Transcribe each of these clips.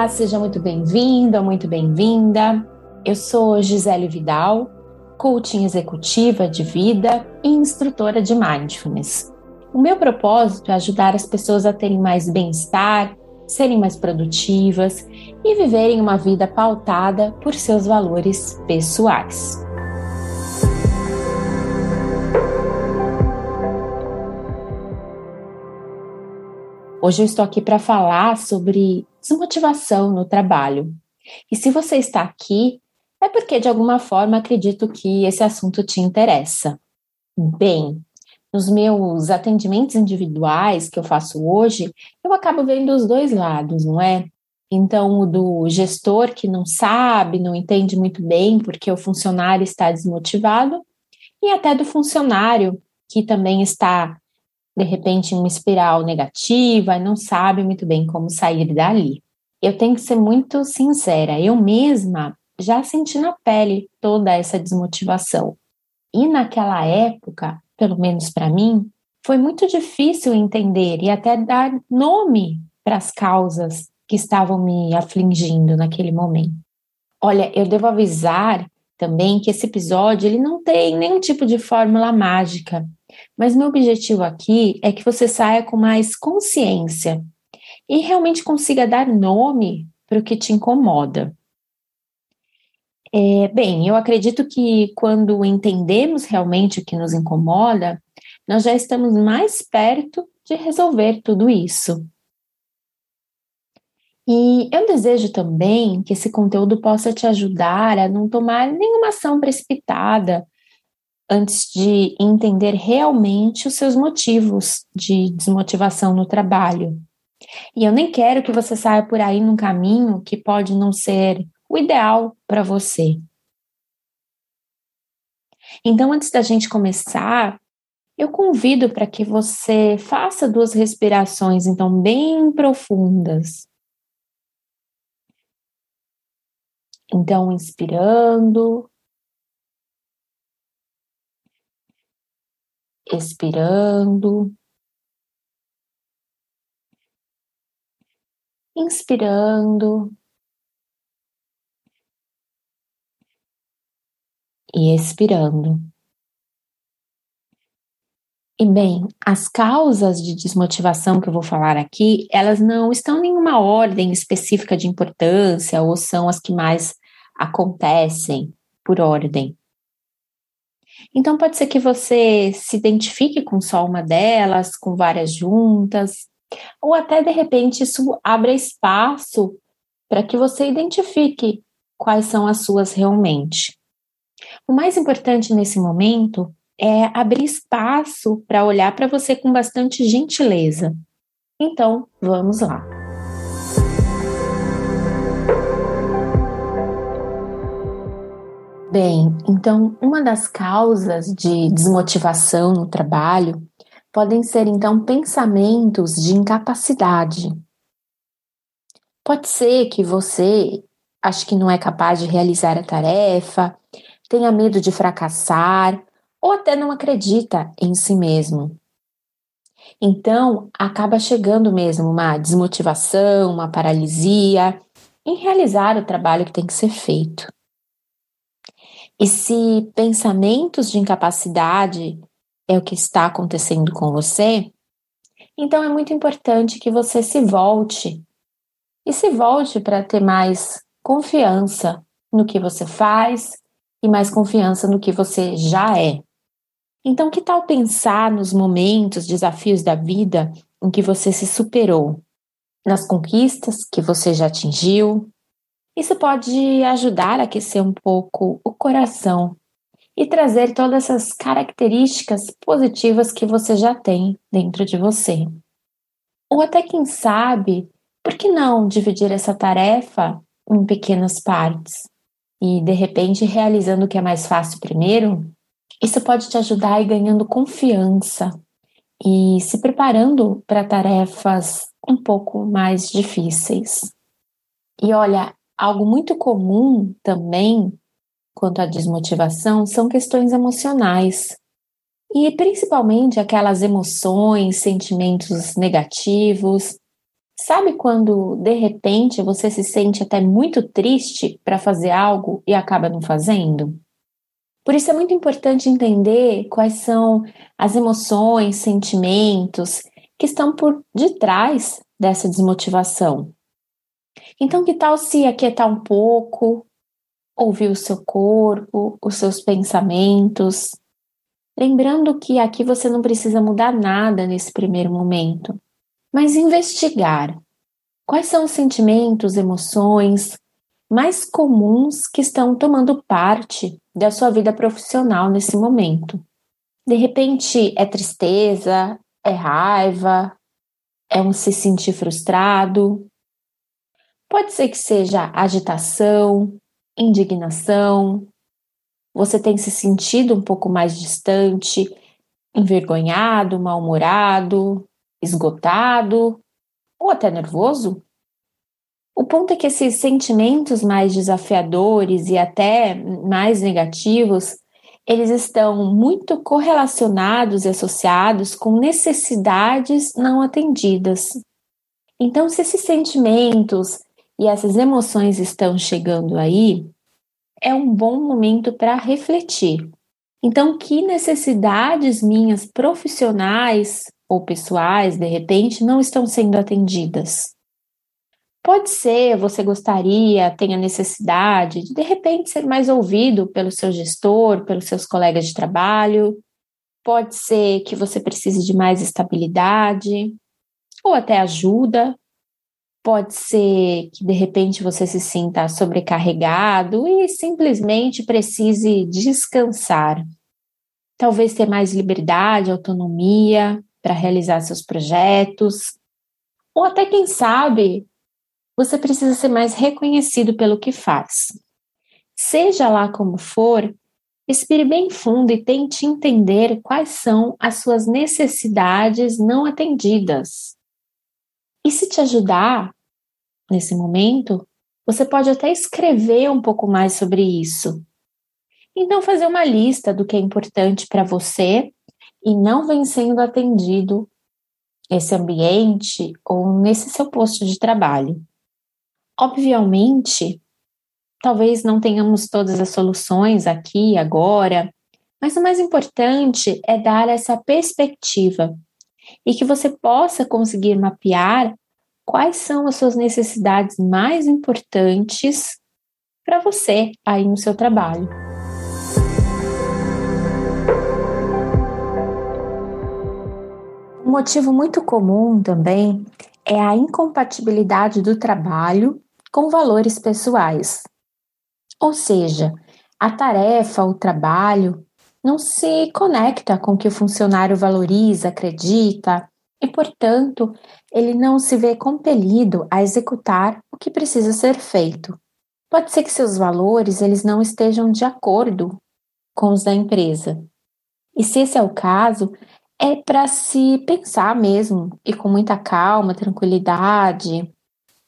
Olá, seja muito bem-vindo, muito bem-vinda. Eu sou Gisele Vidal, coaching executiva de vida e instrutora de mindfulness. O meu propósito é ajudar as pessoas a terem mais bem-estar, serem mais produtivas e viverem uma vida pautada por seus valores pessoais. Hoje eu estou aqui para falar sobre desmotivação no trabalho. E se você está aqui, é porque de alguma forma acredito que esse assunto te interessa. Bem, nos meus atendimentos individuais que eu faço hoje, eu acabo vendo os dois lados, não é? Então, o do gestor que não sabe, não entende muito bem porque o funcionário está desmotivado, e até do funcionário que também está de repente, uma espiral negativa e não sabe muito bem como sair dali. Eu tenho que ser muito sincera, eu mesma já senti na pele toda essa desmotivação. E naquela época, pelo menos para mim, foi muito difícil entender e até dar nome para as causas que estavam me afligindo naquele momento. Olha, eu devo avisar também que esse episódio ele não tem nenhum tipo de fórmula mágica. Mas meu objetivo aqui é que você saia com mais consciência e realmente consiga dar nome para o que te incomoda. É, bem, eu acredito que quando entendemos realmente o que nos incomoda, nós já estamos mais perto de resolver tudo isso. E eu desejo também que esse conteúdo possa te ajudar a não tomar nenhuma ação precipitada antes de entender realmente os seus motivos de desmotivação no trabalho. E eu nem quero que você saia por aí num caminho que pode não ser o ideal para você. Então, antes da gente começar, eu convido para que você faça duas respirações, então, bem profundas. Então, inspirando expirando, inspirando e expirando. E bem, as causas de desmotivação que eu vou falar aqui, elas não estão em nenhuma ordem específica de importância ou são as que mais acontecem por ordem. Então, pode ser que você se identifique com só uma delas, com várias juntas, ou até de repente isso abra espaço para que você identifique quais são as suas realmente. O mais importante nesse momento é abrir espaço para olhar para você com bastante gentileza. Então, vamos lá. Bem, então uma das causas de desmotivação no trabalho podem ser então pensamentos de incapacidade. Pode ser que você ache que não é capaz de realizar a tarefa, tenha medo de fracassar ou até não acredita em si mesmo. Então, acaba chegando mesmo uma desmotivação, uma paralisia em realizar o trabalho que tem que ser feito. E se pensamentos de incapacidade é o que está acontecendo com você, então é muito importante que você se volte e se volte para ter mais confiança no que você faz e mais confiança no que você já é. Então, que tal pensar nos momentos, desafios da vida em que você se superou, nas conquistas que você já atingiu, isso pode ajudar a aquecer um pouco o coração e trazer todas essas características positivas que você já tem dentro de você. Ou até, quem sabe, por que não dividir essa tarefa em pequenas partes? E, de repente, realizando o que é mais fácil primeiro, isso pode te ajudar a ir ganhando confiança e se preparando para tarefas um pouco mais difíceis. E olha, Algo muito comum também quanto à desmotivação são questões emocionais. E principalmente aquelas emoções, sentimentos negativos, Sabe quando de repente você se sente até muito triste para fazer algo e acaba não fazendo? Por isso é muito importante entender quais são as emoções, sentimentos que estão por detrás dessa desmotivação. Então, que tal se aquietar um pouco, ouvir o seu corpo, os seus pensamentos, lembrando que aqui você não precisa mudar nada nesse primeiro momento, mas investigar quais são os sentimentos, emoções mais comuns que estão tomando parte da sua vida profissional nesse momento. De repente é tristeza, é raiva, é um se sentir frustrado. Pode ser que seja agitação, indignação. Você tem se sentido um pouco mais distante, envergonhado, mal-humorado, esgotado ou até nervoso? O ponto é que esses sentimentos mais desafiadores e até mais negativos, eles estão muito correlacionados e associados com necessidades não atendidas. Então, se esses sentimentos e essas emoções estão chegando aí, é um bom momento para refletir. Então, que necessidades minhas profissionais ou pessoais, de repente, não estão sendo atendidas? Pode ser, você gostaria, tenha necessidade de, de repente, ser mais ouvido pelo seu gestor, pelos seus colegas de trabalho. Pode ser que você precise de mais estabilidade ou até ajuda. Pode ser que de repente você se sinta sobrecarregado e simplesmente precise descansar. Talvez ter mais liberdade, autonomia para realizar seus projetos. Ou até, quem sabe, você precisa ser mais reconhecido pelo que faz. Seja lá como for, respire bem fundo e tente entender quais são as suas necessidades não atendidas. E se te ajudar nesse momento, você pode até escrever um pouco mais sobre isso. Então, fazer uma lista do que é importante para você e não vem sendo atendido nesse ambiente ou nesse seu posto de trabalho. Obviamente, talvez não tenhamos todas as soluções aqui, agora, mas o mais importante é dar essa perspectiva e que você possa conseguir mapear quais são as suas necessidades mais importantes para você aí no seu trabalho. Um motivo muito comum também é a incompatibilidade do trabalho com valores pessoais. Ou seja, a tarefa, o trabalho, não se conecta com o que o funcionário valoriza, acredita, e, portanto, ele não se vê compelido a executar o que precisa ser feito. Pode ser que seus valores eles não estejam de acordo com os da empresa. E se esse é o caso, é para se pensar mesmo e com muita calma, tranquilidade,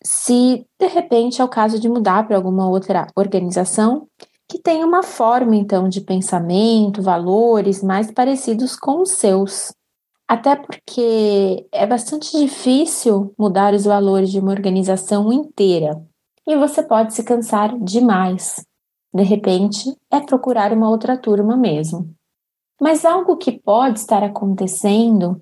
se de repente é o caso de mudar para alguma outra organização que tenha uma forma então de pensamento, valores mais parecidos com os seus. Até porque é bastante difícil mudar os valores de uma organização inteira e você pode se cansar demais. De repente, é procurar uma outra turma mesmo. Mas algo que pode estar acontecendo,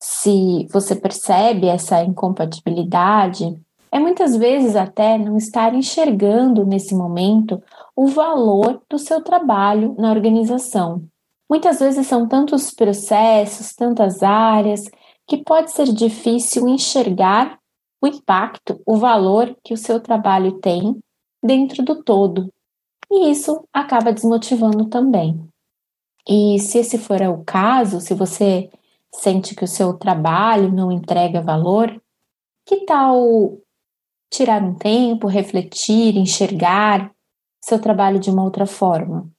se você percebe essa incompatibilidade, é muitas vezes até não estar enxergando nesse momento o valor do seu trabalho na organização. Muitas vezes são tantos processos, tantas áreas, que pode ser difícil enxergar o impacto, o valor que o seu trabalho tem dentro do todo. E isso acaba desmotivando também. E se esse for o caso, se você sente que o seu trabalho não entrega valor, que tal tirar um tempo, refletir, enxergar seu trabalho de uma outra forma.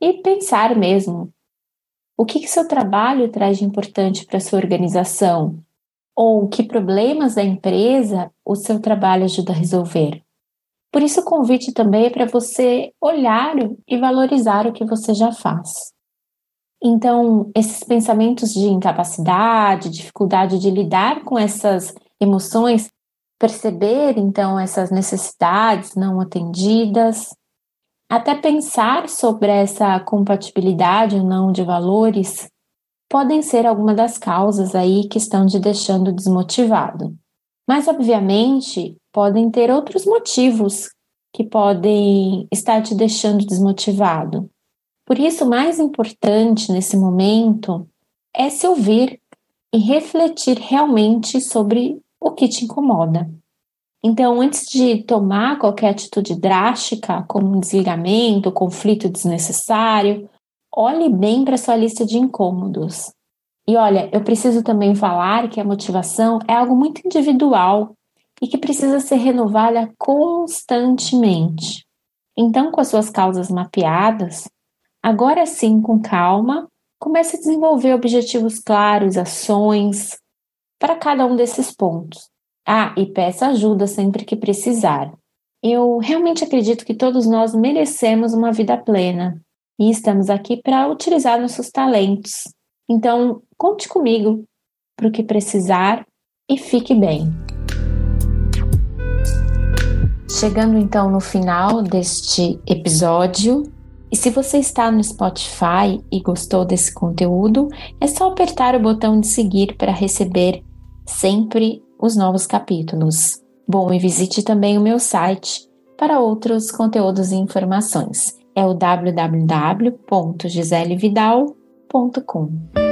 E pensar mesmo: o que, que seu trabalho traz de importante para sua organização? Ou que problemas da empresa o seu trabalho ajuda a resolver? Por isso, o convite também é para você olhar e valorizar o que você já faz. Então, esses pensamentos de incapacidade, dificuldade de lidar com essas emoções perceber então essas necessidades não atendidas, até pensar sobre essa compatibilidade ou não de valores, podem ser alguma das causas aí que estão te deixando desmotivado. Mas, obviamente, podem ter outros motivos que podem estar te deixando desmotivado. Por isso, o mais importante nesse momento é se ouvir e refletir realmente sobre o que te incomoda. Então, antes de tomar qualquer atitude drástica, como um desligamento, conflito desnecessário, olhe bem para sua lista de incômodos. E olha, eu preciso também falar que a motivação é algo muito individual e que precisa ser renovada constantemente. Então, com as suas causas mapeadas, agora sim, com calma, comece a desenvolver objetivos claros, ações para cada um desses pontos. Ah, e peça ajuda sempre que precisar. Eu realmente acredito que todos nós merecemos uma vida plena e estamos aqui para utilizar nossos talentos. Então, conte comigo para o que precisar e fique bem. Chegando então no final deste episódio, e se você está no Spotify e gostou desse conteúdo, é só apertar o botão de seguir para receber sempre os novos capítulos. Bom, e visite também o meu site para outros conteúdos e informações é o www.giselevidal.com.